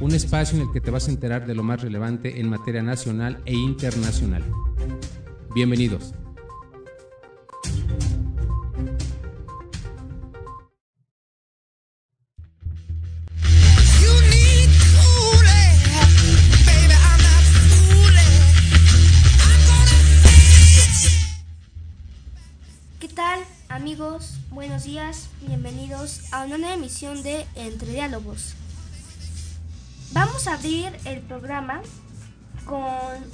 un espacio en el que te vas a enterar de lo más relevante en materia nacional e internacional. Bienvenidos. ¿Qué tal amigos? Buenos días, bienvenidos a una nueva emisión de Entre Diálogos. Vamos a abrir el programa con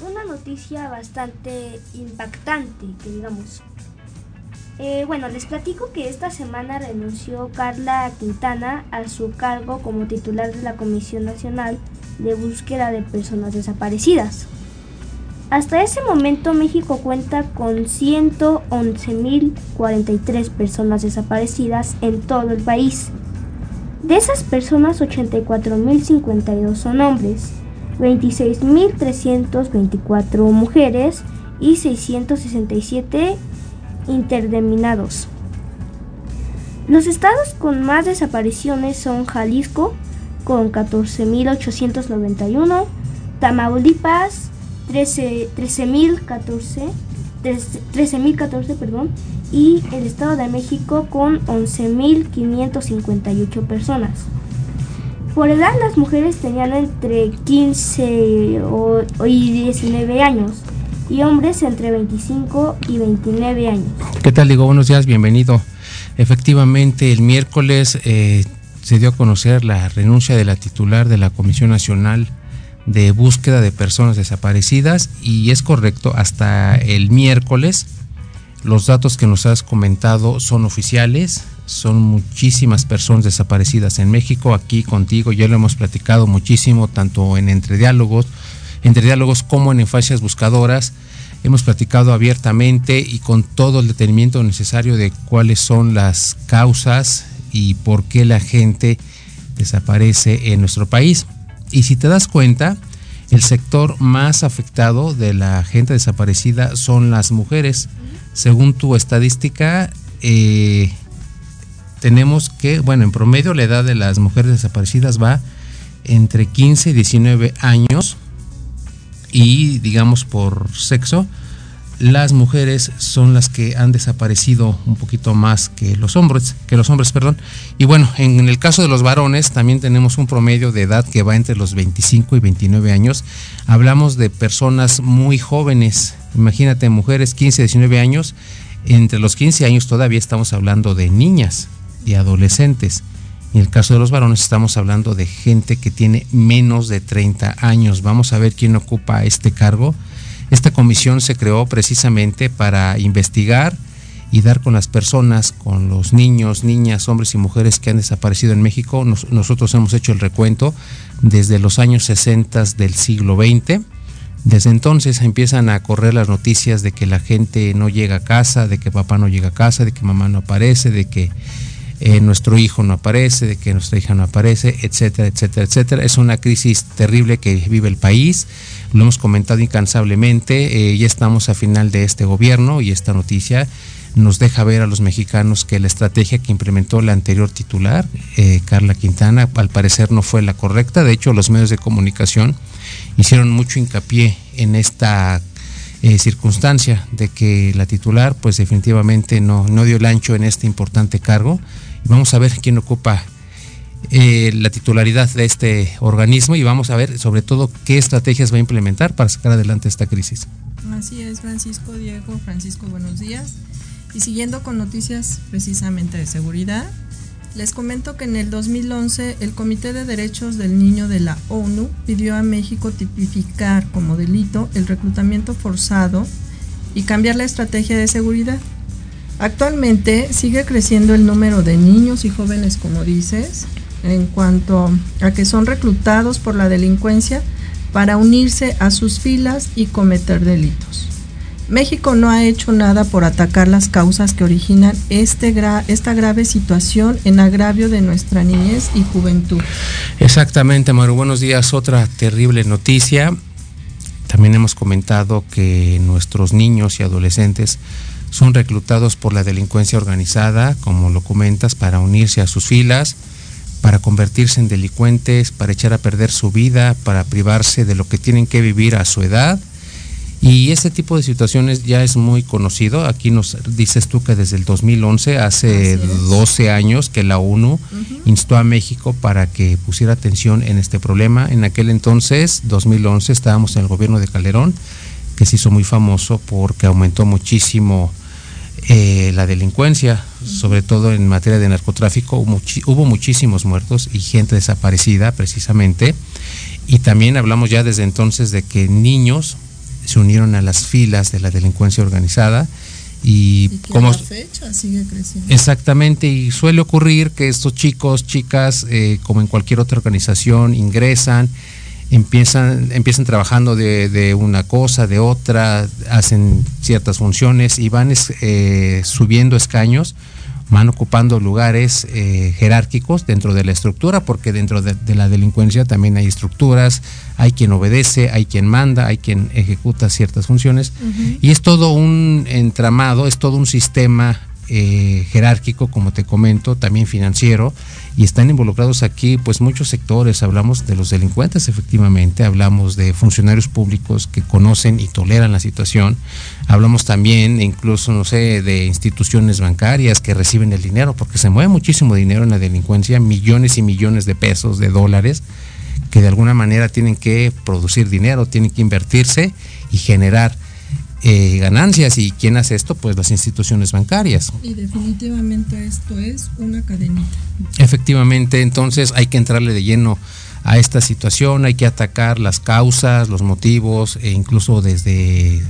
una noticia bastante impactante, que digamos. Eh, bueno, les platico que esta semana renunció Carla Quintana a su cargo como titular de la Comisión Nacional de Búsqueda de Personas Desaparecidas. Hasta ese momento México cuenta con 111.043 personas desaparecidas en todo el país. De esas personas, 84.052 son hombres, 26.324 mujeres y 667 interdeminados. Los estados con más desapariciones son Jalisco con 14.891, Tamaulipas 13.014, 13.014, perdón, y el Estado de México con 11.558 personas. Por edad las mujeres tenían entre 15 y 19 años y hombres entre 25 y 29 años. ¿Qué tal? Digo, buenos días, bienvenido. Efectivamente, el miércoles eh, se dio a conocer la renuncia de la titular de la Comisión Nacional de Búsqueda de Personas Desaparecidas y es correcto, hasta el miércoles los datos que nos has comentado son oficiales, son muchísimas personas desaparecidas en México, aquí contigo ya lo hemos platicado muchísimo, tanto en Entre Diálogos, entre diálogos como en Enfacias Buscadoras. Hemos platicado abiertamente y con todo el detenimiento necesario de cuáles son las causas y por qué la gente desaparece en nuestro país. Y si te das cuenta, el sector más afectado de la gente desaparecida son las mujeres según tu estadística, eh, tenemos que, bueno, en promedio la edad de las mujeres desaparecidas va entre 15 y 19 años y digamos por sexo, las mujeres son las que han desaparecido un poquito más que los hombres, que los hombres, perdón. Y bueno, en el caso de los varones también tenemos un promedio de edad que va entre los 25 y 29 años. Hablamos de personas muy jóvenes, Imagínate, mujeres 15, 19 años, entre los 15 años todavía estamos hablando de niñas y adolescentes. En el caso de los varones estamos hablando de gente que tiene menos de 30 años. Vamos a ver quién ocupa este cargo. Esta comisión se creó precisamente para investigar y dar con las personas, con los niños, niñas, hombres y mujeres que han desaparecido en México. nosotros hemos hecho el recuento desde los años 60 del siglo XX desde entonces empiezan a correr las noticias de que la gente no llega a casa, de que papá no llega a casa, de que mamá no aparece, de que eh, nuestro hijo no aparece, de que nuestra hija no aparece, etcétera, etcétera, etcétera. Es una crisis terrible que vive el país, lo hemos comentado incansablemente, eh, ya estamos a final de este gobierno y esta noticia nos deja ver a los mexicanos que la estrategia que implementó la anterior titular, eh, Carla Quintana, al parecer no fue la correcta. De hecho, los medios de comunicación hicieron mucho hincapié en esta eh, circunstancia de que la titular pues definitivamente no, no dio el ancho en este importante cargo. Vamos a ver quién ocupa eh, la titularidad de este organismo y vamos a ver sobre todo qué estrategias va a implementar para sacar adelante esta crisis. Así es, Francisco Diego. Francisco, buenos días. Y siguiendo con noticias precisamente de seguridad, les comento que en el 2011 el Comité de Derechos del Niño de la ONU pidió a México tipificar como delito el reclutamiento forzado y cambiar la estrategia de seguridad. Actualmente sigue creciendo el número de niños y jóvenes, como dices, en cuanto a que son reclutados por la delincuencia para unirse a sus filas y cometer delitos. México no ha hecho nada por atacar las causas que originan este esta grave situación en agravio de nuestra niñez y juventud. Exactamente, Maru. Buenos días. Otra terrible noticia. También hemos comentado que nuestros niños y adolescentes son reclutados por la delincuencia organizada, como lo comentas, para unirse a sus filas, para convertirse en delincuentes, para echar a perder su vida, para privarse de lo que tienen que vivir a su edad y este tipo de situaciones ya es muy conocido. Aquí nos dices tú que desde el 2011, hace 12 años, que la ONU instó a México para que pusiera atención en este problema. En aquel entonces, 2011, estábamos en el gobierno de Calderón, que se hizo muy famoso porque aumentó muchísimo eh, la delincuencia, sobre todo en materia de narcotráfico. hubo muchísimos muertos y gente desaparecida, precisamente. Y también hablamos ya desde entonces de que niños se unieron a las filas de la delincuencia organizada y, como fecha sigue creciendo. Exactamente, y suele ocurrir que estos chicos, chicas, eh, como en cualquier otra organización, ingresan, empiezan, empiezan trabajando de, una cosa, de otra, hacen ciertas funciones y van eh, subiendo escaños van ocupando lugares eh, jerárquicos dentro de la estructura, porque dentro de, la delincuencia también hay estructuras, hay quien obedece, hay quien manda, hay quien ejecuta ciertas funciones, y es todo un entramado, es todo un sistema eh, jerárquico, como te comento, también financiero, y están involucrados aquí pues muchos sectores, hablamos de los delincuentes efectivamente, hablamos de funcionarios públicos que conocen y toleran la situación, hablamos también incluso, no sé, de instituciones bancarias que reciben el dinero, porque se mueve muchísimo dinero en la delincuencia, millones y millones de pesos, de dólares, que de alguna manera tienen que producir dinero, tienen que invertirse y generar eh, ganancias. ¿Y quién hace esto? Pues las instituciones bancarias. Y definitivamente esto es una cadenita. Efectivamente, entonces hay que entrarle de lleno a esta situación, hay que atacar las causas, los motivos, e incluso desde,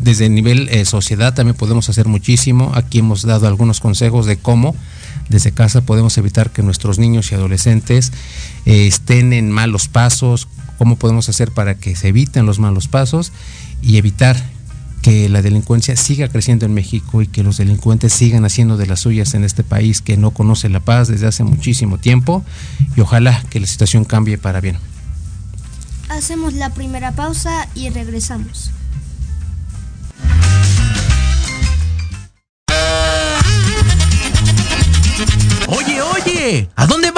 desde el nivel eh, sociedad también podemos hacer muchísimo. Aquí hemos dado algunos consejos de cómo desde casa podemos evitar que nuestros niños y adolescentes eh, estén en malos pasos, cómo podemos hacer para que se eviten los malos pasos y evitar que la delincuencia siga creciendo en México y que los delincuentes sigan haciendo de las suyas en este país que no conoce la paz desde hace muchísimo tiempo y ojalá que la situación cambie para bien. Hacemos la primera pausa y regresamos. Oye, oye, ¿a dónde vas?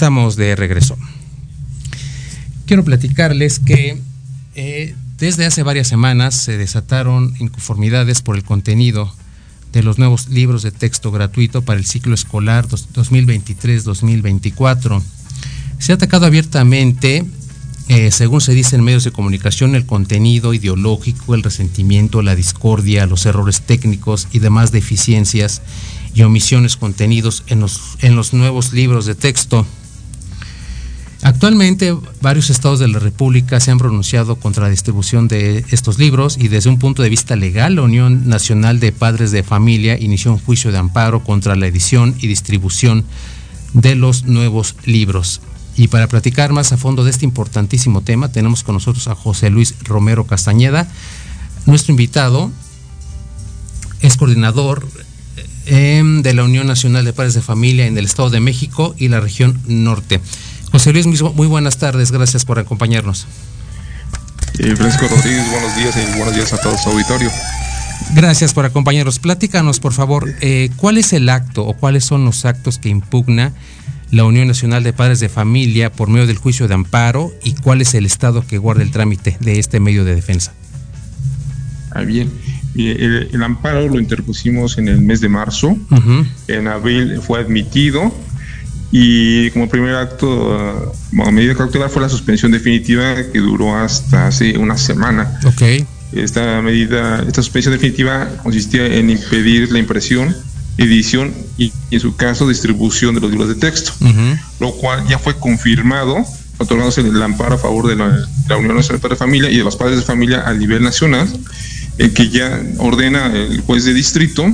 Estamos de regreso. Quiero platicarles que eh, desde hace varias semanas se desataron inconformidades por el contenido de los nuevos libros de texto gratuito para el ciclo escolar 2023-2024. Se ha atacado abiertamente, eh, según se dice en medios de comunicación, el contenido ideológico, el resentimiento, la discordia, los errores técnicos y demás deficiencias y omisiones contenidos en los, en los nuevos libros de texto. Actualmente varios estados de la República se han pronunciado contra la distribución de estos libros y desde un punto de vista legal la Unión Nacional de Padres de Familia inició un juicio de amparo contra la edición y distribución de los nuevos libros. Y para platicar más a fondo de este importantísimo tema tenemos con nosotros a José Luis Romero Castañeda. Nuestro invitado es coordinador em, de la Unión Nacional de Padres de Familia en el Estado de México y la región norte. José Luis, muy buenas tardes, gracias por acompañarnos. Eh, Francisco Rodríguez, buenos días y buenos días a todo su auditorio. Gracias por acompañarnos. Platícanos, por favor, eh, ¿cuál es el acto o cuáles son los actos que impugna la Unión Nacional de Padres de Familia por medio del juicio de amparo y cuál es el estado que guarda el trámite de este medio de defensa? Ah, bien. El, el, amparo lo interpusimos en el mes de marzo. En abril fue admitido y como primer acto, como medida cautelar fue la suspensión definitiva que duró hasta hace una semana. Ok. Esta medida, esta suspensión definitiva consistía en impedir la impresión, edición y, en su caso, distribución de los libros de texto, lo cual ya fue confirmado, otorgándose el amparo a favor de la, la Unión Nacional de Familia y de los padres de familia a nivel nacional, en que ya ordena el juez de distrito,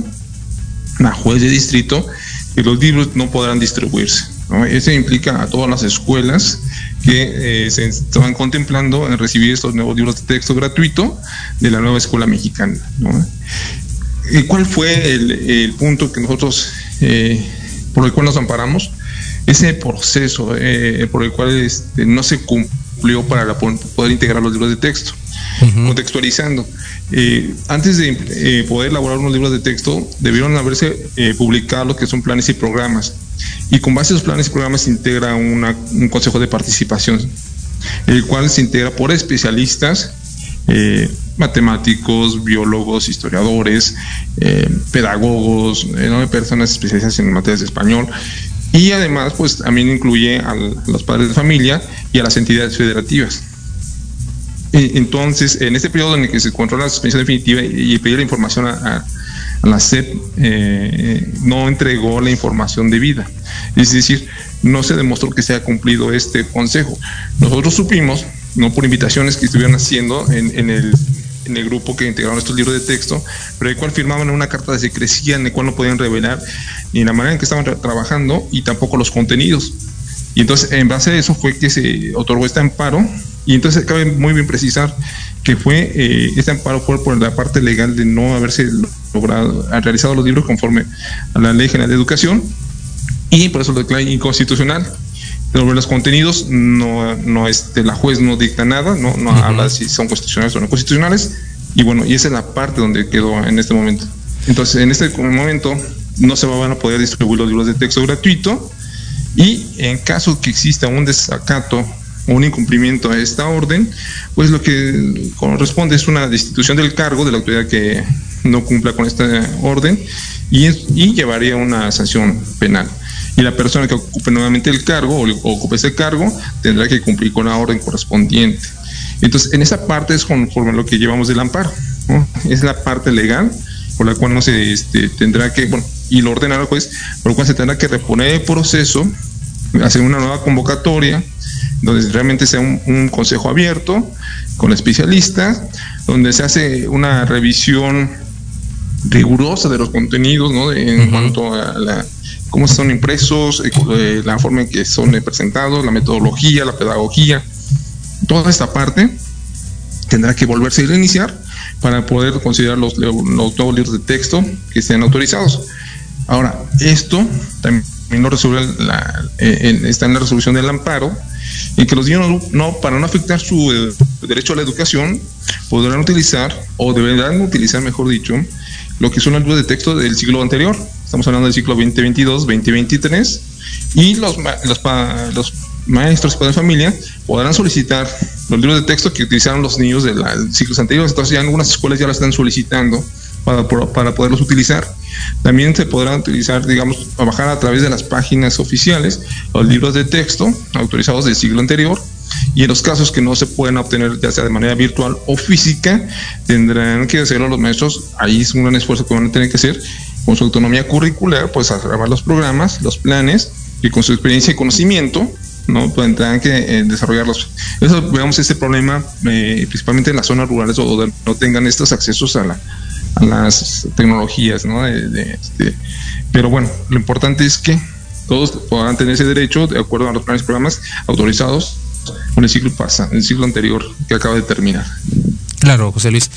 la juez de distrito, que los libros no podrán distribuirse. Eso implica a todas las escuelas que eh, se estaban contemplando en recibir estos nuevos libros de texto gratuito de la nueva escuela mexicana. ¿Y ¿Cuál fue el, punto que nosotros, eh, por el cual nos amparamos? Ese proceso eh, por el cual este, no se cumplió para poder integrar los libros de texto, contextualizando. Eh, antes de eh, poder elaborar unos libros de texto, debieron haberse eh, publicado lo que son planes y programas. Y con base a esos planes y programas se integra un consejo de participación, el cual se integra por especialistas, matemáticos, biólogos, historiadores, pedagogos, personas especializadas en materias de español. Y además, pues también incluye a los padres de familia y a las entidades federativas. Entonces, en este periodo en el que se encontró la suspensión definitiva y, pedir la información a, la SEP, eh, no entregó la información debida. Es decir, no se demostró que se haya cumplido este consejo. Nosotros supimos, no por invitaciones que estuvieron haciendo en, el, en el grupo que integraron estos libros de texto, pero el cual firmaban una carta de secrecía en el cual no podían revelar ni la manera en que estaban trabajando y tampoco los contenidos. Y entonces, en base a eso fue que se otorgó este amparo y entonces cabe muy bien precisar que fue eh, este amparo fue por la parte legal de no haberse logrado, realizado los libros conforme a la Ley General de Educación y por eso lo declara inconstitucional. Sobre los contenidos, no, no este, la juez no dicta nada, no, no habla si son constitucionales o no constitucionales, y bueno, y esa es la parte donde quedó en este momento. Entonces, en este momento no se van a poder distribuir los libros de texto gratuito, y en caso que exista un desacato un incumplimiento a esta orden, pues lo que corresponde es una destitución del cargo de la autoridad que no cumpla con esta orden y, llevaría una sanción penal. Y la persona que ocupe nuevamente el cargo o, ocupe ese cargo tendrá que cumplir con la orden correspondiente. Entonces, en esa parte es conforme a lo que llevamos del amparo. Es la parte legal por la cual no se este, tendrá que, bueno, y lo ordena el juez, por lo cual se tendrá que reponer el proceso, hacer una nueva convocatoria, donde realmente sea un, consejo abierto con especialistas, donde se hace una revisión rigurosa de los contenidos, ¿no? en cuanto a la, cómo son impresos, eh, eh, la forma en que son presentados, la metodología, la pedagogía, toda esta parte tendrá que volverse a iniciar para poder considerar los, los nuevos libros de texto que sean autorizados. Ahora, esto también resuelve la, eh, está en la resolución del amparo, y que los niños no, para no afectar su eh, derecho a la educación, podrán utilizar, o deberán utilizar, mejor dicho, lo que son los libros de texto del siglo anterior. Estamos hablando del siglo 2022, 2023, y los, los, los maestros de familia podrán solicitar los libros de texto que utilizaron los niños de los ciclos anteriores. Entonces ya algunas escuelas ya lo están solicitando para, para poderlos utilizar. También se podrán utilizar, digamos, a bajar a través de las páginas oficiales los libros de texto autorizados del siglo anterior y en los casos que no se pueden obtener ya sea de manera virtual o física, tendrán que hacerlo los maestros, ahí es un gran esfuerzo que van a tener que hacer con su autonomía curricular, pues a grabar los programas, los planes y con su experiencia y conocimiento, ¿no? Pues tendrán que eh, desarrollarlos. Eso, veamos este problema eh, principalmente en las zonas rurales donde no tengan estos accesos a, la, a las tecnologías, ¿no? Este, pero bueno, lo importante es que todos podrán tener ese derecho de acuerdo a los planes y programas autorizados con el ciclo pasa, el ciclo anterior que acaba de terminar. Claro, José Luis.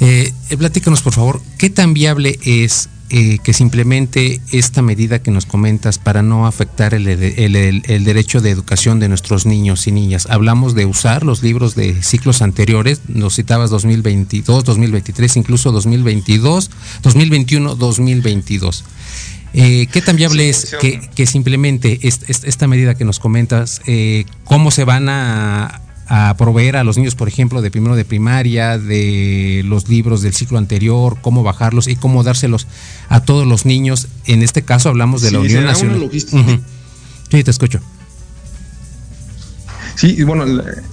Eh, platícanos, por favor, ¿qué tan viable es eh, que simplemente esta medida que nos comentas para no afectar el, el, derecho de educación de nuestros niños y niñas? Hablamos de usar los libros de ciclos anteriores, nos citabas 2022, 2023, incluso 2022, 2021, 2022. Eh, ¿Qué tan viable es que, simplemente esta medida que nos comentas, eh, cómo se van a, proveer a los niños, por ejemplo, de primero de primaria, de los libros del ciclo anterior, cómo bajarlos y cómo dárselos a todos los niños? En este caso hablamos de la Unión Nacional. Sí, te escucho. Sí, bueno,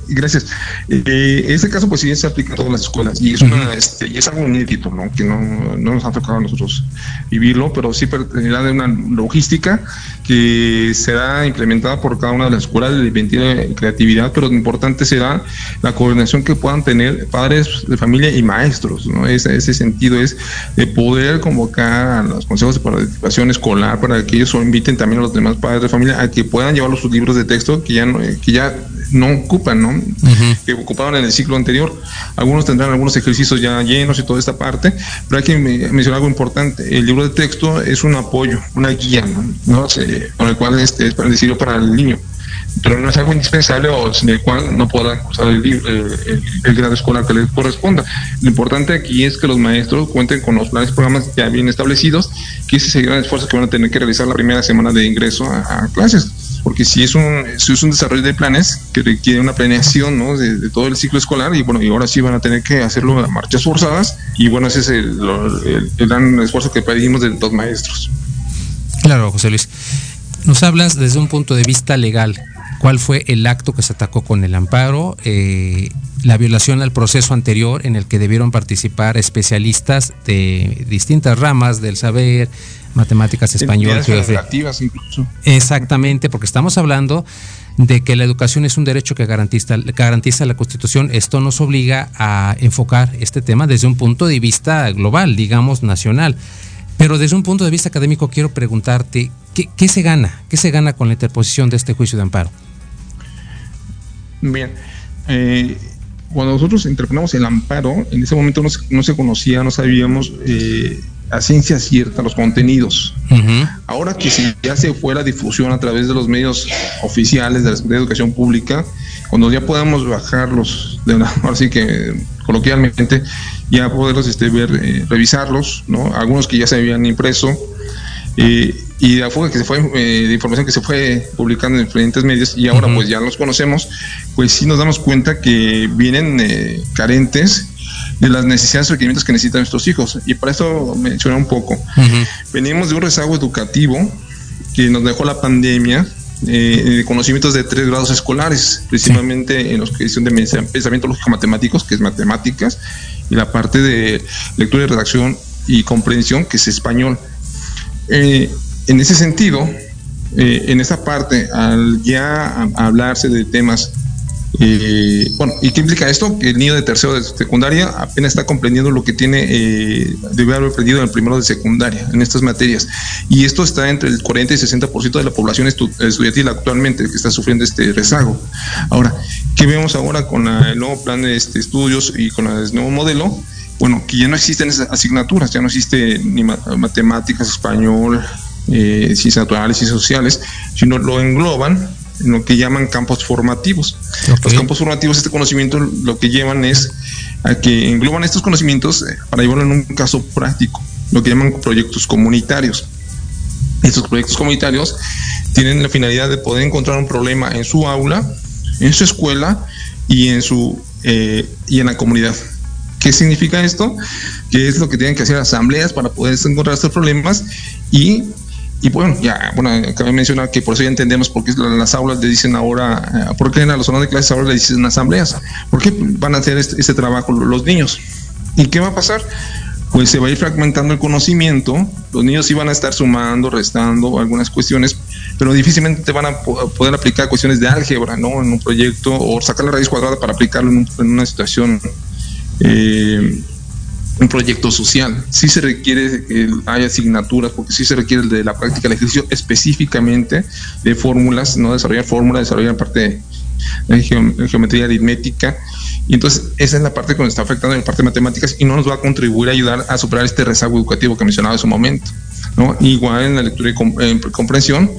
gracias. Eh, este caso, pues sí, se aplica a todas las escuelas y es, una, este, y es algo inédito, ¿no? Que no, no, nos ha tocado a nosotros vivirlo, pero sí pertenece de una logística que será implementada por cada una de las escuelas de inventiva y creatividad, pero lo importante será la coordinación que puedan tener padres de familia y maestros, ¿no? Ese, ese sentido es de poder convocar a los consejos de participación escolar para que ellos inviten también a los demás padres de familia a que puedan llevar sus libros de texto que ya no, que ya no ocupan, ¿no? Que ocupaban en el ciclo anterior. Algunos tendrán algunos ejercicios ya llenos y toda esta parte, pero hay que mencionar algo importante. El libro de texto es un apoyo, una guía, ¿no? con el cual este, es decidido para el niño pero no es algo indispensable o sin el cual no podrán cursar el, el, grado escolar que les corresponda. Lo importante aquí es que los maestros cuenten con los planes y programas ya bien establecidos, que ese es el gran esfuerzo que van a tener que realizar la primera semana de ingreso a clases porque si es un, si es un desarrollo de planes que requiere una planeación ¿no? de, todo el ciclo escolar y bueno, y ahora sí van a tener que hacerlo a marchas forzadas y bueno, ese es el, gran esfuerzo que pedimos de los maestros. Claro, José Luis. Nos hablas desde un punto de vista legal. ¿Cuál fue el acto que se atacó con el amparo? Eh, la violación al proceso anterior en el que debieron participar especialistas de distintas ramas del saber, matemáticas, español, geografía. incluso. Exactamente, porque estamos hablando de que la educación es un derecho que garantiza, garantiza la Constitución. Esto nos obliga a enfocar este tema desde un punto de vista global, digamos nacional. Pero desde un punto de vista académico quiero preguntarte, ¿qué, se gana? ¿Qué se gana con la interposición de este juicio de amparo? Bien, eh, cuando nosotros interponemos el amparo, en ese momento no se, conocía, no sabíamos eh, a ciencia cierta los contenidos. Ahora que si ya se fue la difusión a través de los medios oficiales de la Educación Pública, cuando ya podamos bajarlos, de una, ahora sí que coloquialmente, ya poderlos este, ver, eh, revisarlos, ¿no? Algunos que ya se habían impreso, eh, y de fuga que se fue, eh, de información que se fue publicando en diferentes medios, y ahora pues ya los conocemos, pues sí nos damos cuenta que vienen carentes de las necesidades y requerimientos que necesitan nuestros hijos. Y para eso mencioné un poco. Venimos de un rezago educativo que nos dejó la pandemia eh, de conocimientos de tres grados escolares, principalmente en los que son de pensamiento lógico matemáticos, que es matemáticas, y la parte de lectura y redacción y comprensión, que es español. Eh, en ese sentido, eh, en esa parte, al ya hablarse de temas eh, bueno, ¿y qué implica esto? Que el niño de tercero de secundaria apenas está comprendiendo lo que tiene, eh, debe haber aprendido en el primero de secundaria, en estas materias. Y esto está entre el 40 y 60% de la población estudiantil actualmente que está sufriendo este rezago. Ahora, ¿qué vemos ahora con el nuevo plan de este, estudios y con el nuevo modelo? Bueno, que ya no existen esas asignaturas, ya no existe ni matemáticas, español, eh, ciencias naturales y sociales, sino lo engloban en lo que llaman campos formativos. Los campos formativos, este conocimiento lo que llevan es a que engloban estos conocimientos eh, para llevarlo en un caso práctico, lo que llaman proyectos comunitarios. estos proyectos comunitarios tienen la finalidad de poder encontrar un problema en su aula, en su escuela y en su eh, y en la comunidad. ¿Qué significa esto? Que es lo que tienen que hacer asambleas para poder encontrar estos problemas y y bueno, ya, bueno, cabe mencionar que por eso ya entendemos por qué las aulas le dicen ahora, eh, por qué en la zona de clases ahora le dicen asambleas, por qué van a hacer este, este, trabajo los niños. ¿Y qué va a pasar? Pues se va a ir fragmentando el conocimiento, los niños sí van a estar sumando, restando algunas cuestiones, pero difícilmente van a poder aplicar cuestiones de álgebra, ¿no? En un proyecto o sacar la raíz cuadrada para aplicarlo en, una situación eh, un proyecto social. Sí se requiere que haya asignaturas, porque sí se requiere de la práctica del ejercicio específicamente de fórmulas, no desarrollar fórmulas, desarrollar parte de geometría aritmética. Y entonces esa es la parte que nos está afectando en la parte de matemáticas y no nos va a contribuir a ayudar a superar este rezago educativo que mencionaba en su momento. ¿No? Igual en la lectura y comprensión,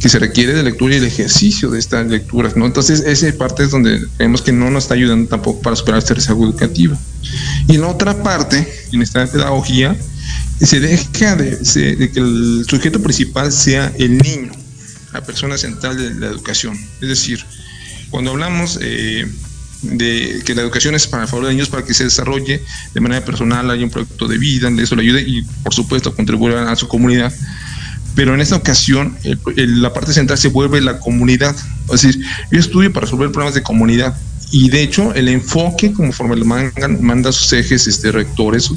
que se requiere de lectura y el ejercicio de estas lecturas. ¿no? Entonces, esa parte es donde vemos que no nos está ayudando tampoco para superar este rezago educativo. Y en la otra parte, en esta pedagogía, se deja de, de que el sujeto principal sea el niño, la persona central de la educación. Es decir, cuando hablamos eh, de que la educación es para favor de niños, para que se desarrolle de manera personal, hay un proyecto de vida, eso le ayude y por supuesto contribuir a su comunidad. Pero en esta ocasión la parte central se vuelve la comunidad. Es decir, yo estudio para resolver problemas de comunidad. Y de hecho, el enfoque, conforme lo mandan, manda sus ejes este, rectores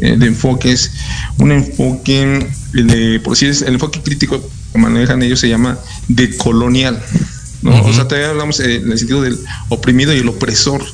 eh, de enfoque, es un enfoque, de, por decir, el enfoque crítico que manejan ellos se llama decolonial. ¿No? O sea, todavía hablamos eh, en el sentido del oprimido y el opresor,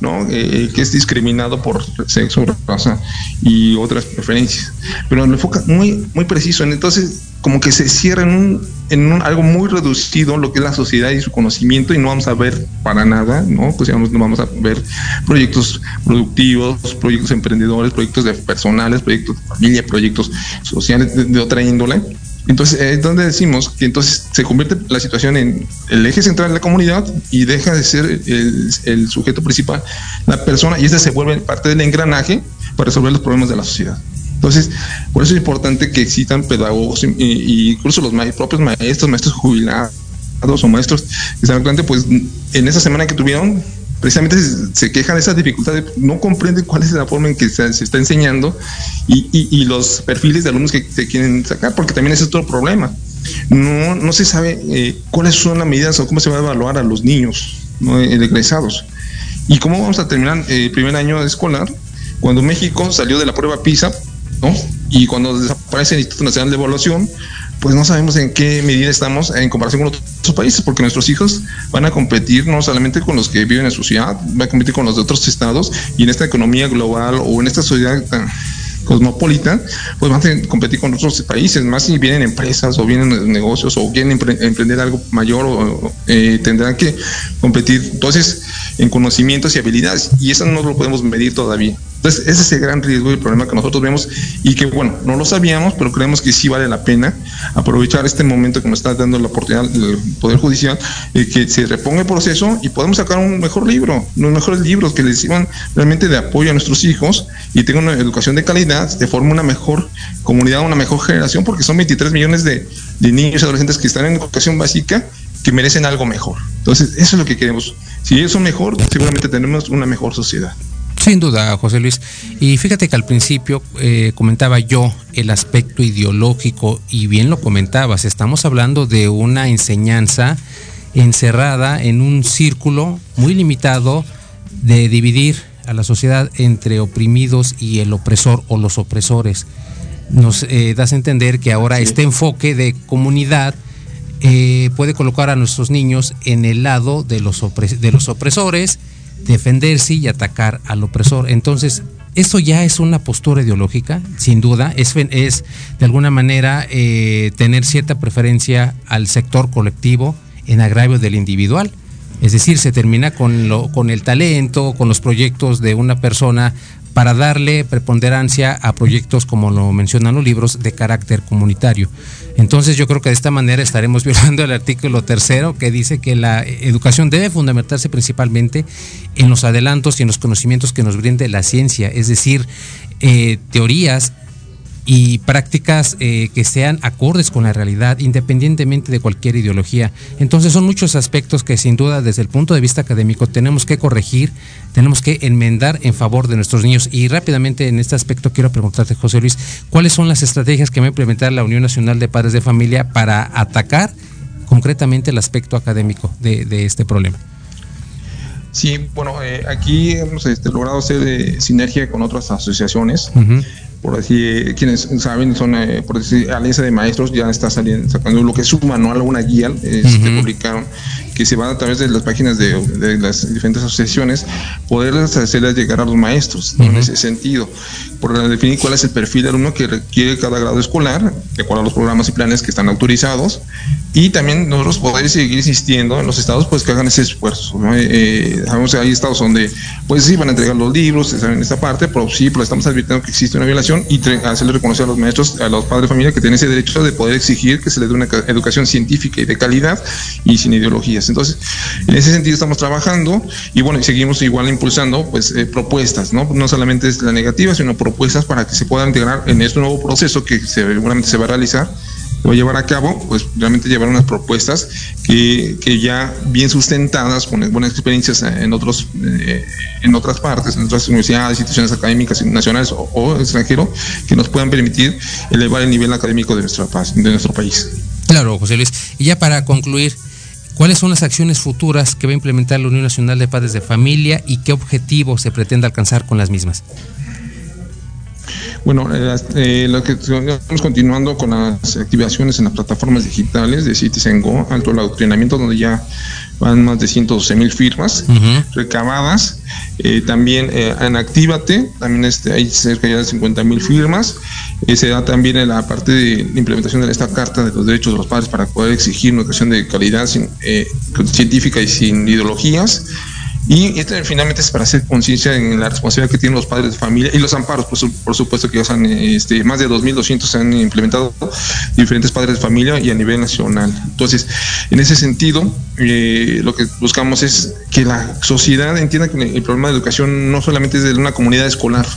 ¿no? Eh, que es discriminado por sexo, raza y otras preferencias. Pero lo enfoca muy, muy preciso. Entonces, como que se cierra en, un, en un, algo muy reducido lo que es la sociedad y su conocimiento y no vamos a ver para nada, ¿no? Pues no vamos a ver proyectos productivos, proyectos emprendedores, proyectos de personales, proyectos de familia, proyectos sociales de otra índole entonces es donde decimos que entonces se convierte la situación en el eje central de la comunidad y deja de ser el, sujeto principal, la persona, y este se vuelve parte del engranaje para resolver los problemas de la sociedad. Entonces, por eso es importante que existan pedagogos e, incluso los propios maestros, maestros jubilados o maestros que están pues en esa semana que tuvieron precisamente se, quejan de esa dificultad, no comprenden cuál es la forma en que se, está enseñando y, los perfiles de alumnos que se quieren sacar, porque también es otro problema. No, no se sabe eh, cuáles son las medidas o cómo se va a evaluar a los niños ¿no? Eh, egresados. Y cómo vamos a terminar el primer año escolar cuando México salió de la prueba PISA, ¿no? Y cuando desaparece el Instituto Nacional de Evaluación, pues no sabemos en qué medida estamos en comparación con otros países, porque nuestros hijos van a competir no solamente con los que viven en su ciudad, van a competir con los de otros estados y en esta economía global o en esta sociedad cosmopolita, pues van a competir con otros países, más si vienen empresas o vienen negocios o quieren emprender algo mayor o eh, tendrán que competir entonces en conocimientos y habilidades y eso no lo podemos medir todavía. Entonces, ese es el gran riesgo y el problema que nosotros vemos y que, bueno, no lo sabíamos, pero creemos que sí vale la pena aprovechar este momento que nos está dando la oportunidad del Poder Judicial, y que se reponga el proceso y podemos sacar un mejor libro, unos mejores libros que les sirvan realmente de apoyo a nuestros hijos y tengan una educación de calidad, de forma una mejor comunidad, una mejor generación, porque son 23 millones de, de niños y adolescentes que están en educación básica que merecen algo mejor. Entonces, eso es lo que queremos. Si ellos son mejor, seguramente tenemos una mejor sociedad. Sin duda, José Luis. Y fíjate que al principio eh, comentaba yo el aspecto ideológico y bien lo comentabas, estamos hablando de una enseñanza encerrada en un círculo muy limitado de dividir a la sociedad entre oprimidos y el opresor o los opresores. Nos eh, das a entender que ahora este enfoque de comunidad eh, puede colocar a nuestros niños en el lado de los, de los opresores defenderse y atacar al opresor. Entonces, eso ya es una postura ideológica, sin duda, es, es de alguna manera eh, tener cierta preferencia al sector colectivo en agravio del individual. Es decir, se termina con, lo, con el talento, con los proyectos de una persona para darle preponderancia a proyectos, como lo mencionan los libros, de carácter comunitario. Entonces yo creo que de esta manera estaremos violando el artículo tercero que dice que la educación debe fundamentarse principalmente en los adelantos y en los conocimientos que nos brinde la ciencia, es decir, eh, teorías y prácticas eh, que sean acordes con la realidad, independientemente de cualquier ideología. Entonces son muchos aspectos que sin duda desde el punto de vista académico tenemos que corregir, tenemos que enmendar en favor de nuestros niños. Y rápidamente en este aspecto quiero preguntarte, José Luis, ¿cuáles son las estrategias que va a implementar la Unión Nacional de Padres de Familia para atacar concretamente el aspecto académico de, este problema? Sí, bueno, eh, aquí hemos este, logrado hacer eh, sinergia con otras asociaciones por así, quienes saben, son, eh, por decir, Alianza de Maestros ya está saliendo, sacando lo que es su manual, una guía que publicaron, que se va a través de las páginas de, las diferentes asociaciones, poderles hacerles llegar a los maestros, en ese sentido, por definir cuál es el perfil de alumno que requiere cada grado escolar, de acuerdo a los programas y planes que están autorizados, y también nosotros poder seguir insistiendo en los estados pues que hagan ese esfuerzo. ¿no? Eh, eh sabemos que hay estados donde pues sí van a entregar los libros, en esta parte, pero sí, pero estamos advirtiendo que existe una violación y hacerle reconocer a los maestros, a los padres de familia que tienen ese derecho de poder exigir que se les dé una educación científica y de calidad y sin ideologías. Entonces, en ese sentido estamos trabajando y bueno, seguimos igual impulsando pues eh, propuestas, ¿no? No solamente es la negativa, sino propuestas para que se puedan integrar en este nuevo proceso que seguramente se va a realizar va a llevar a cabo, pues realmente llevar unas propuestas que, que ya bien sustentadas con buenas experiencias en otros eh, en otras partes, en otras universidades, instituciones académicas nacionales o, o extranjero, que nos puedan permitir elevar el nivel académico de nuestra de nuestro país. Claro, José Luis. Y ya para concluir, ¿cuáles son las acciones futuras que va a implementar la Unión Nacional de Padres de Familia y qué objetivo se pretende alcanzar con las mismas? Bueno, eh, eh, lo que estamos continuando con las activaciones en las plataformas digitales de Citizen Go, alto el adoctrinamiento, donde ya van más de 112 mil firmas recabadas. Eh, también en Actívate, también este, hay cerca de 50 mil firmas. se da también en la parte de implementación de esta Carta de los Derechos de los Padres para poder exigir una educación de calidad científica y sin ideologías. Y este finalmente es para hacer conciencia en la responsabilidad que tienen los padres de familia y los amparos, por, supuesto que ya este, más de 2.200 se han implementado diferentes padres de familia y a nivel nacional. Entonces, en ese sentido, eh, lo que buscamos es que la sociedad entienda que el problema de educación no solamente es de una comunidad escolar,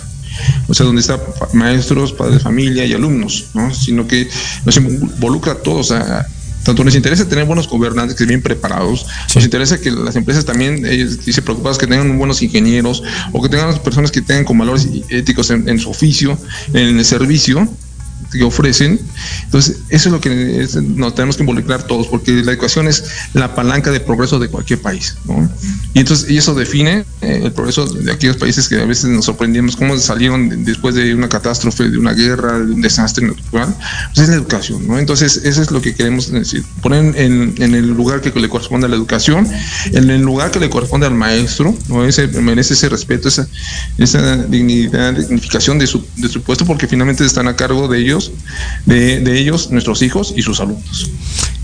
o sea, donde están maestros, padres de familia y alumnos, ¿no? sino que nos involucra a todos a, tanto nos interesa tener buenos gobernantes que estén bien preparados, nos interesa que las empresas también, ellos se preocupadas que tengan buenos ingenieros o que tengan personas que tengan con valores éticos en su oficio, en el servicio, que ofrecen. Entonces, eso es lo que nos tenemos que involucrar todos, porque la educación es la palanca de progreso de cualquier país. Y entonces, y eso define eh, el progreso de aquellos países que a veces nos sorprendemos cómo salieron después de una catástrofe, de una guerra, de un desastre natural. Pues es la educación. ¿no? Entonces, eso es lo que queremos decir, poner en, el lugar que le corresponde a la educación, en el lugar que le corresponde al maestro, ¿no? ese, merece ese respeto, esa, esa dignidad, dignificación de su puesto, porque finalmente están a cargo de ellos de, ellos, nuestros hijos y sus alumnos.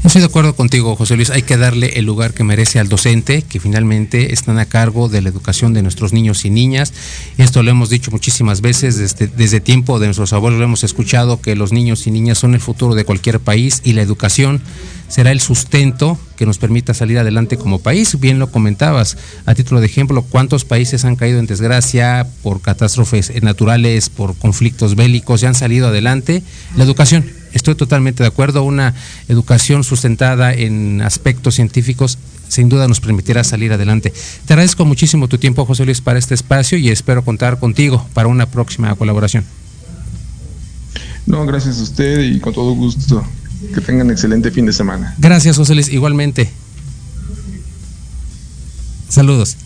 Estoy de acuerdo contigo, José Luis. Hay que darle el lugar que merece al docente, que finalmente están a cargo de la educación de nuestros niños y niñas. Esto lo hemos dicho muchísimas veces, desde, desde tiempo de nuestros abuelos lo hemos escuchado, que los niños y niñas son el futuro de cualquier país y la educación será el sustento que nos permita salir adelante como país. Bien lo comentabas, a título de ejemplo, cuántos países han caído en desgracia por catástrofes naturales, por conflictos bélicos y han salido adelante. La educación, estoy totalmente de acuerdo, una educación sustentada en aspectos científicos sin duda nos permitirá salir adelante. Te agradezco muchísimo tu tiempo, José Luis, para este espacio y espero contar contigo para una próxima colaboración. No, gracias a usted y con todo gusto. Que tengan excelente fin de semana. Gracias, José Luis. Igualmente. Saludos.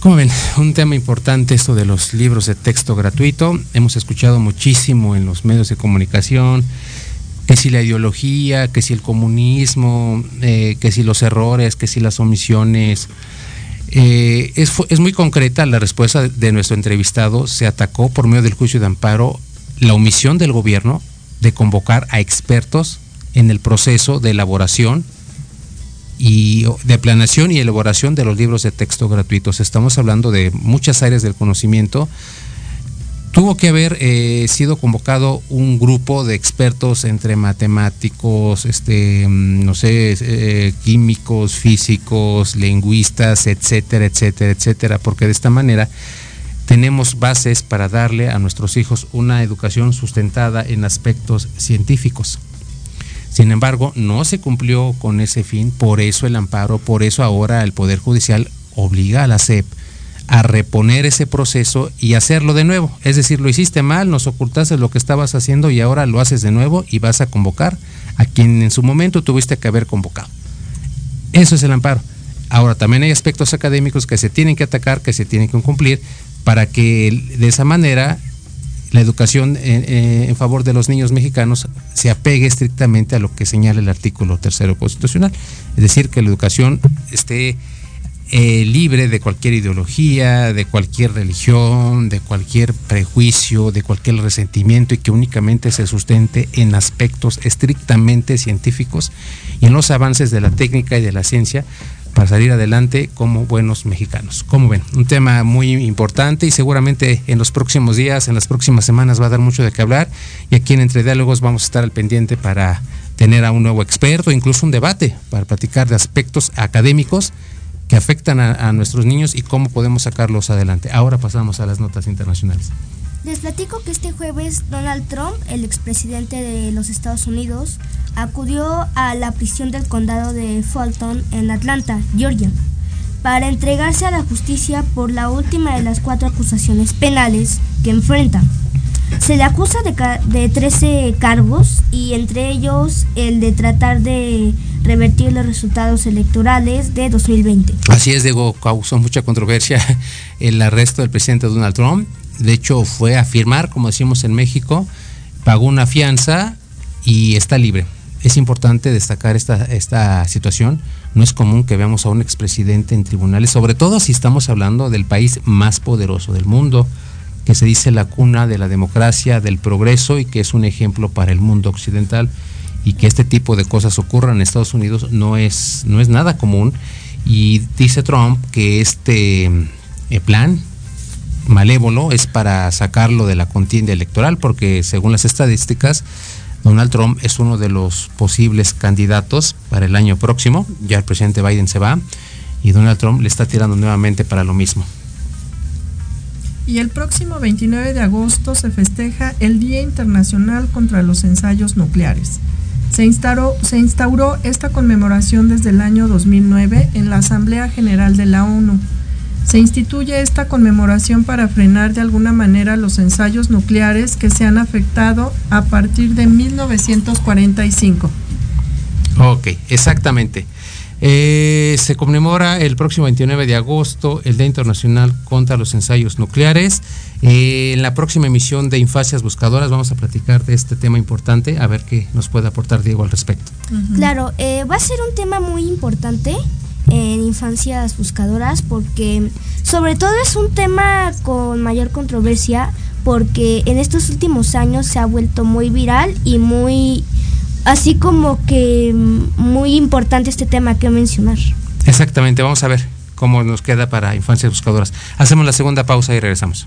Como ven, un tema importante esto de los libros de texto gratuito. Hemos escuchado muchísimo en los medios de comunicación que si la ideología, que si el comunismo, eh, que si los errores, que si las omisiones. Eh, es, es muy concreta la respuesta de nuestro entrevistado. Se atacó por medio del juicio de amparo la omisión del gobierno de convocar a expertos en el proceso de elaboración y de planeación y elaboración de los libros de texto gratuitos. Estamos hablando de muchas áreas del conocimiento. Tuvo que haber eh, sido convocado un grupo de expertos entre matemáticos, este, mm, no sé, eh, químicos, físicos, lingüistas, etcétera, etcétera, etcétera, porque de esta manera tenemos bases para darle a nuestros hijos una educación sustentada en aspectos científicos. Sin embargo, no se cumplió con ese fin, por eso el amparo, por eso ahora el Poder Judicial obliga a la SEP a reponer ese proceso y hacerlo de nuevo. Es decir, lo hiciste mal, nos ocultaste lo que estabas haciendo y ahora lo haces de nuevo y vas a convocar a quien en su momento tuviste que haber convocado. Eso es el amparo. Ahora, también hay aspectos académicos que se tienen que atacar, que se tienen que cumplir, para que de esa manera la educación en, favor de los niños mexicanos se apegue estrictamente a lo que señala el artículo tercero constitucional. Es decir, que la educación esté eh, libre de cualquier ideología, de cualquier religión, de cualquier prejuicio, de cualquier resentimiento y que únicamente se sustente en aspectos estrictamente científicos y en los avances de la técnica y de la ciencia para salir adelante como buenos mexicanos. Como ven, un tema muy importante y seguramente en los próximos días, en las próximas semanas va a dar mucho de qué hablar y aquí en Entre Diálogos vamos a estar al pendiente para tener a un nuevo experto, incluso un debate para platicar de aspectos académicos que afectan a, nuestros niños y cómo podemos sacarlos adelante. Ahora pasamos a las notas internacionales. Les platico que este jueves Donald Trump, el expresidente de los Estados Unidos, acudió a la prisión del condado de Fulton en Atlanta, Georgia, para entregarse a la justicia por la última de las cuatro acusaciones penales que enfrenta. Se le acusa de, de 13 cargos y entre ellos el de tratar de revertir los resultados electorales de 2020. Así es, Diego, causó mucha controversia el arresto del presidente Donald Trump. De hecho, fue a firmar, como decimos en México, pagó una fianza y está libre. Es importante destacar esta, esta situación. No es común que veamos a un expresidente en tribunales, sobre todo si estamos hablando del país más poderoso del mundo, que se dice la cuna de la democracia, del progreso y que es un ejemplo para el mundo occidental y que este tipo de cosas ocurran en Estados Unidos no es, no es nada común. Y dice Trump que este eh, plan malévolo es para sacarlo de la contienda electoral, porque según las estadísticas, Donald Trump es uno de los posibles candidatos para el año próximo. Ya el presidente Biden se va y Donald Trump le está tirando nuevamente para lo mismo. Y el próximo 29 de agosto se festeja el Día Internacional contra los Ensayos Nucleares. Se instauró, esta conmemoración desde el año 2009 en la Asamblea General de la ONU. Se instituye esta conmemoración para frenar de alguna manera los ensayos nucleares que se han afectado a partir de 1945. Ok, exactamente. Eh, se conmemora el próximo 29 de agosto el Día Internacional contra los Ensayos Nucleares. Eh, en la próxima emisión de Infancias Buscadoras vamos a platicar de este tema importante, a ver qué nos puede aportar Diego al respecto. Claro, eh, va a ser un tema muy importante en Infancias Buscadoras porque sobre todo es un tema con mayor controversia porque en estos últimos años se ha vuelto muy viral y muy así como que muy importante este tema que mencionar. Exactamente, vamos a ver cómo nos queda para Infancias Buscadoras. Hacemos la segunda pausa y regresamos.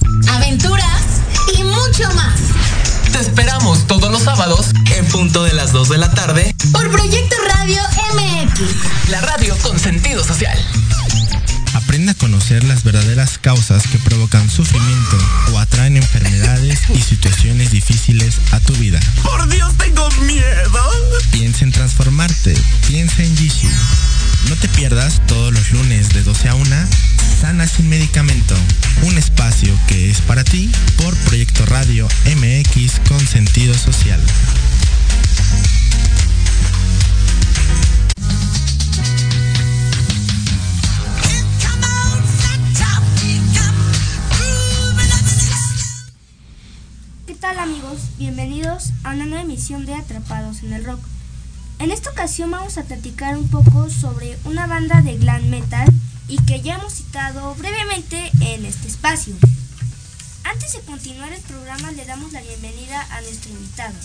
los sábados en punto de las 2 de la tarde por Proyecto Radio MX. La radio con sentido social. A conocer las verdaderas causas que provocan sufrimiento o atraen enfermedades y situaciones difíciles a tu vida. ¡Por Dios, tengo miedo! Piensa en transformarte. Piensa en Jishu. No te pierdas todos los lunes de 12 a 1 Sana sin medicamento. Un espacio que es para ti por Proyecto Radio MX con sentido social. A una nueva emisión de Atrapados en el Rock. En esta ocasión vamos a platicar un poco sobre una banda de glam metal y que ya hemos citado brevemente en este espacio. Antes de continuar el programa le damos la bienvenida a nuestro invitado,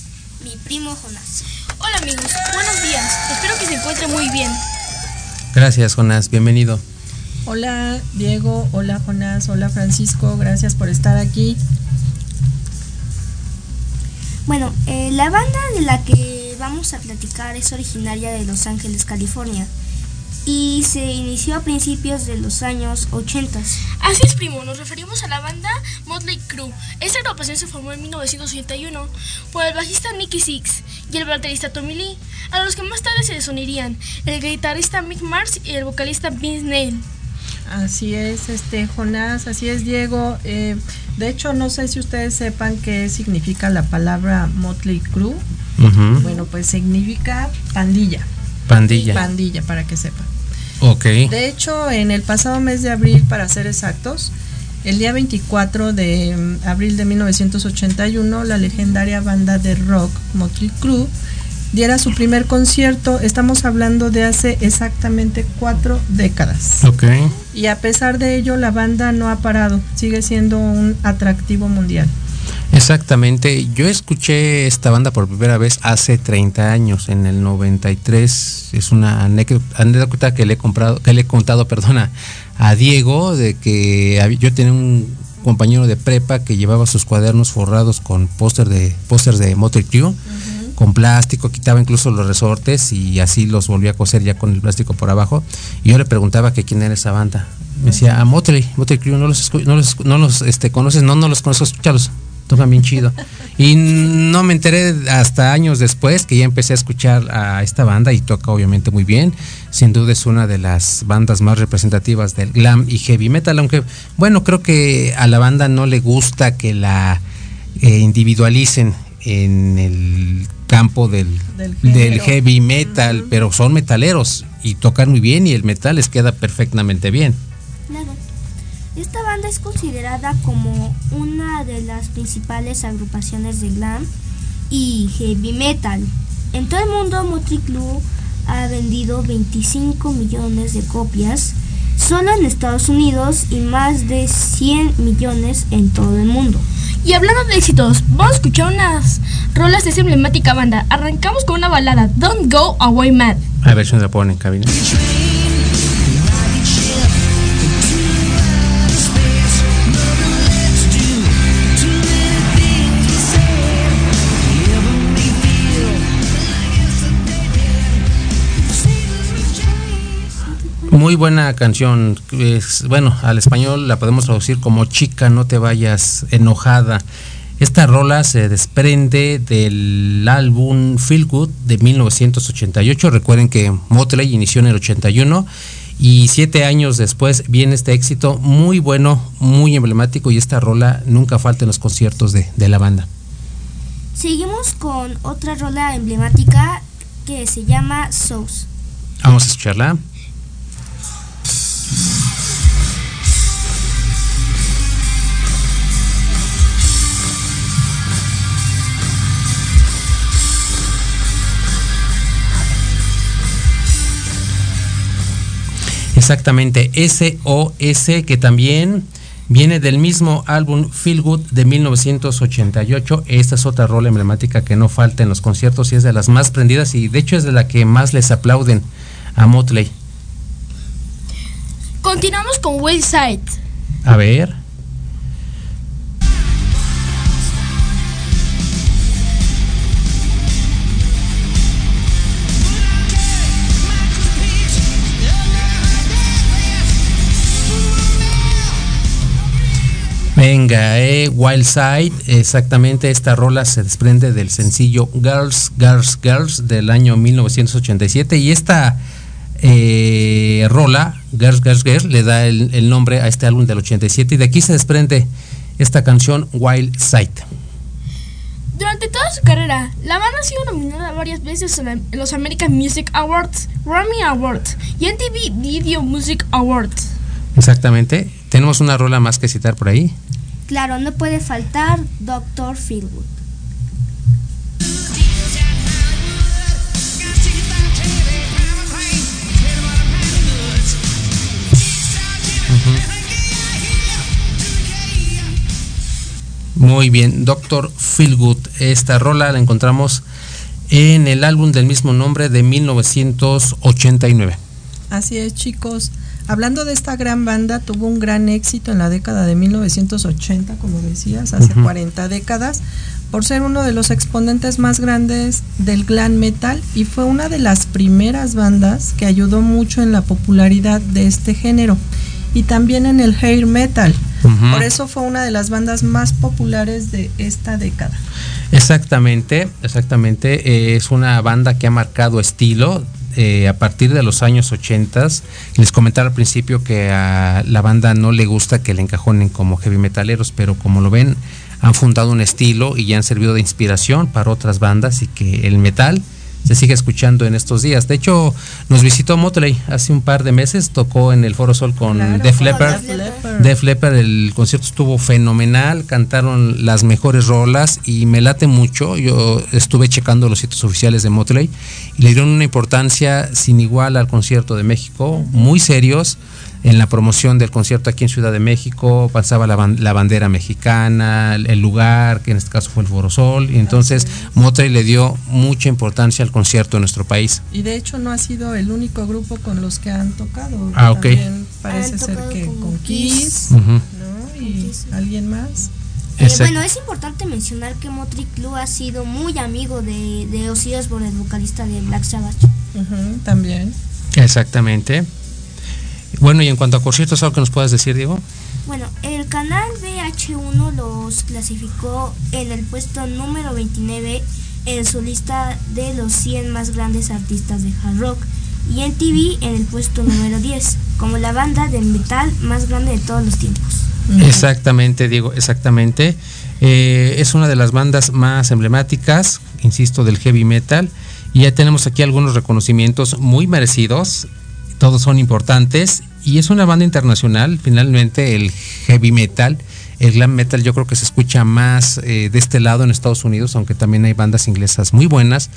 mi primo Jonás. Hola amigos, buenos días, espero que se encuentre muy bien. Gracias Jonás, bienvenido. Hola Diego, hola Jonás, hola Francisco, gracias por estar aquí. Bueno, eh, la banda de la que vamos a platicar es originaria de Los Ángeles, California y se inició a principios de los años 80. Así es, primo, nos referimos a la banda Motley Crue. Esta agrupación se formó en 1981 por el bajista Nicky Six y el baterista Tommy Lee, a los que más tarde se desunirían el guitarrista Mick Mars y el vocalista Vince Neil. Así es, este Jonás, así es Diego. Eh, de hecho, no sé si ustedes sepan qué significa la palabra Motley Crue. Uh -huh. Bueno, pues significa pandilla. Pandilla. Pandilla, para que sepan. Ok. De hecho, en el pasado mes de abril, para ser exactos, el día 24 de mm, abril de 1981, la legendaria banda de rock Motley Crue diera su primer concierto. Estamos hablando de hace exactamente cuatro décadas. Ok. Y a pesar de ello, la banda no ha parado. Sigue siendo un atractivo mundial. Exactamente, yo escuché esta banda por primera vez hace 30 años, en el 93. Es una anécdota que le he comprado, que le he contado, perdona, a Diego de que yo tenía un compañero de prepa que llevaba sus cuadernos forrados con póster de pósters de Motor Crew, uh -huh. Con plástico, quitaba incluso los resortes y así los volvía a coser ya con el plástico por abajo. Y yo le preguntaba que quién era esa banda. Me decía, a Motley, Motley Crew, no los, no los, no los este, conoces, no, no los conozco, escúchalos tocan bien chido. Y no me enteré hasta años después que ya empecé a escuchar a esta banda y toca obviamente muy bien. Sin duda es una de las bandas más representativas del glam y heavy metal, aunque bueno, creo que a la banda no le gusta que la eh, individualicen en el campo del, del, del heavy metal, uh -huh. pero son metaleros y tocan muy bien y el metal les queda perfectamente bien. Claro. Esta banda es considerada como una de las principales agrupaciones de glam y heavy metal. En todo el mundo, Motley Crue ha vendido 25 millones de copias solo en Estados Unidos y más de 100 millones en todo el mundo. Y hablando de éxitos, vamos a escuchar unas rolas de esa emblemática banda. Arrancamos con una balada, Don't Go Away Mad. A ver si nos la ponen en cabina. Muy buena canción. Es, bueno, al español la podemos traducir como chica, no te vayas enojada. Esta rola se desprende del álbum Feel Good de 1988. Recuerden que Motley inició en el 81 y siete años después viene este éxito muy bueno, muy emblemático y esta rola nunca falta en los conciertos de, de la banda. Seguimos con otra rola emblemática que se llama Souls. Vamos a escucharla. Exactamente, SOS, que también viene del mismo álbum Feel Good de 1988. Esta es otra rola emblemática que no falta en los conciertos y es de las más prendidas y de hecho es de la que más les aplauden a Motley. Continuamos con Wayside. A ver. Venga, eh, Wild Side, exactamente esta rola se desprende del sencillo Girls, Girls, Girls del año 1987 y esta eh, rola, Girls, Girls, Girls, le da el, el, nombre a este álbum del 87 y de aquí se desprende esta canción Wild Side. Durante toda su carrera, la banda ha sido nominada varias veces en los American Music Awards, Grammy Awards y MTV Video Music Awards. Exactamente. ¿Tenemos una rola más que citar por ahí? Claro, no puede faltar Doctor Feelgood. Muy bien, Doctor Feelgood. Esta rola la encontramos en el álbum del mismo nombre de 1989. Así es, chicos. Hablando de esta gran banda, tuvo un gran éxito en la década de 1980, como decías, hace uh -huh. 40 décadas, por ser uno de los exponentes más grandes del glam metal y fue una de las primeras bandas que ayudó mucho en la popularidad de este género y también en el hair metal. Uh -huh. Por eso fue una de las bandas más populares de esta década. Exactamente, exactamente. Eh, es una banda que ha marcado estilo. Eh, a partir de los años 80, les comentaba al principio que a la banda no le gusta que le encajonen como heavy metaleros, pero como lo ven, han fundado un estilo y ya han servido de inspiración para otras bandas y que el metal se sigue escuchando en estos días. De hecho, nos visitó Motley hace un par de meses, tocó en el Foro Sol con claro, Def Leppard. Def Leppard, el concierto estuvo fenomenal, cantaron las mejores rolas y me late mucho. Yo estuve checando los sitios oficiales de Motley y le dieron una importancia sin igual al concierto de México, muy serios en la promoción del concierto aquí en Ciudad de México, pasaba la, la, bandera mexicana, el lugar, que en este caso fue el Foro Sol, y entonces Motley le dio mucha importancia al concierto en nuestro país. Y de hecho no ha sido el único grupo con los que han tocado. Ah, ok. También parece ser que con, con Kiss, uh -huh. ¿no? Y Kiss. alguien más. Eh, bueno, es importante mencionar que Motley Crue ha sido muy amigo de, de Ozzy Osbourne, el vocalista de Black Sabbath. Uh -huh, también. Exactamente. Bueno, y en cuanto a conciertos, ¿algo que nos puedas decir, Diego? Bueno, el canal VH1 los clasificó en el puesto número 29 en su lista de los 100 más grandes artistas de hard rock y en TV en el puesto número 10 como la banda de metal más grande de todos los tiempos. Exactamente, Diego, exactamente. Eh, es una de las bandas más emblemáticas, insisto, del heavy metal. Y ya tenemos aquí algunos reconocimientos muy merecidos todos son importantes y es una banda internacional, finalmente el heavy metal, el glam metal yo creo que se escucha más eh, de este lado en Estados Unidos, aunque también hay bandas inglesas muy buenas,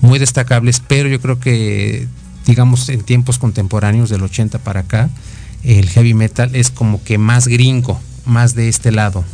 muy destacables, pero yo creo que digamos en tiempos contemporáneos del 80 para acá, el heavy metal es como que más gringo, más de este lado.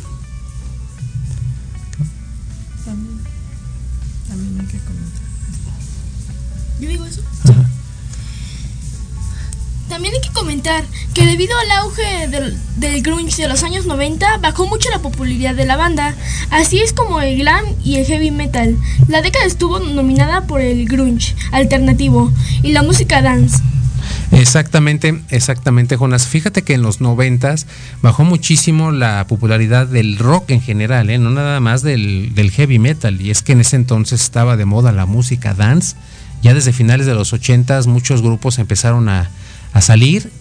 Que debido al auge del, grunge de los años 90 bajó mucho la popularidad de la banda, así es como el glam y el heavy metal. La década estuvo nominada por el grunge alternativo y la música dance. Exactamente, exactamente, Jonas. Fíjate que en los noventas bajó muchísimo la popularidad del rock en general, ¿eh? no nada más del, heavy metal. Y es que en ese entonces estaba de moda la música dance. Ya desde finales de los ochentas muchos grupos empezaron a salir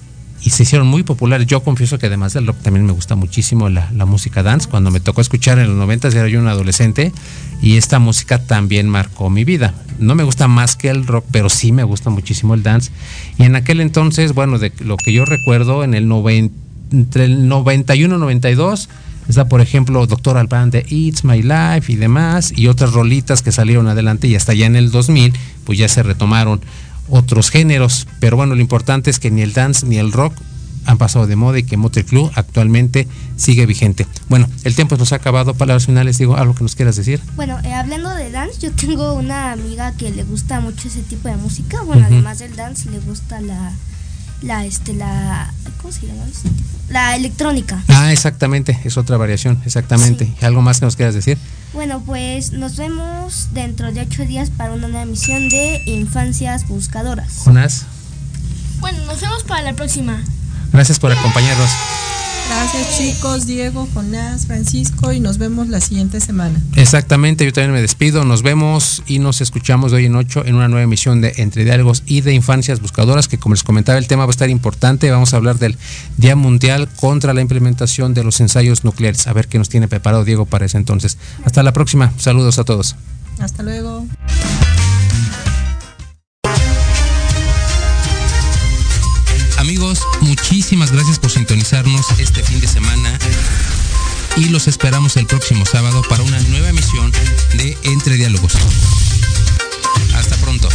y se hicieron muy populares. Yo confieso que además del rock también me gusta muchísimo la, la música dance. Cuando me tocó escuchar en los 90 era yo un adolescente y esta música también marcó mi vida. No me gusta más que el rock, pero sí me gusta muchísimo el dance. Y en aquel entonces, bueno, de lo que yo recuerdo, en el 90, entre el 91 y 92, está por ejemplo Doctor Alban de It's My Life y demás, y otras rolitas que salieron adelante y hasta ya en el 2000, pues ya se retomaron otros géneros. Pero bueno, lo importante es que ni el dance ni el rock han pasado de moda y que Motel Club actualmente sigue vigente. Bueno, el tiempo nos ha acabado. Palabras finales, digo, algo que nos quieras decir. Bueno, eh, hablando de dance, yo tengo una amiga que le gusta mucho ese tipo de música. Bueno, además del dance, le gusta la, la, este, la, ¿cómo se llama? La electrónica. Ah, exactamente, es otra variación, exactamente. ¿Algo más que nos quieras decir? Bueno, pues nos vemos dentro de ocho días para una nueva emisión de Infancias Buscadoras. Jonás, Bueno, nos vemos para la próxima. gracias por acompañarnos. Gracias chicos, Diego, Jonás, Francisco y nos vemos la siguiente semana. Exactamente, yo también me despido. Nos vemos y nos escuchamos de hoy en ocho en una nueva emisión de Entre Diálogos y de Infancias Buscadoras, que como les comentaba, el tema va a estar importante. Vamos a hablar del Día Mundial contra la implementación de los ensayos nucleares. A ver qué nos tiene preparado Diego para ese entonces. Hasta la próxima. Saludos a todos. Hasta luego. Muchísimas gracias por sintonizarnos este fin de semana y los esperamos el próximo sábado para una nueva emisión de Entre Diálogos. Hasta pronto.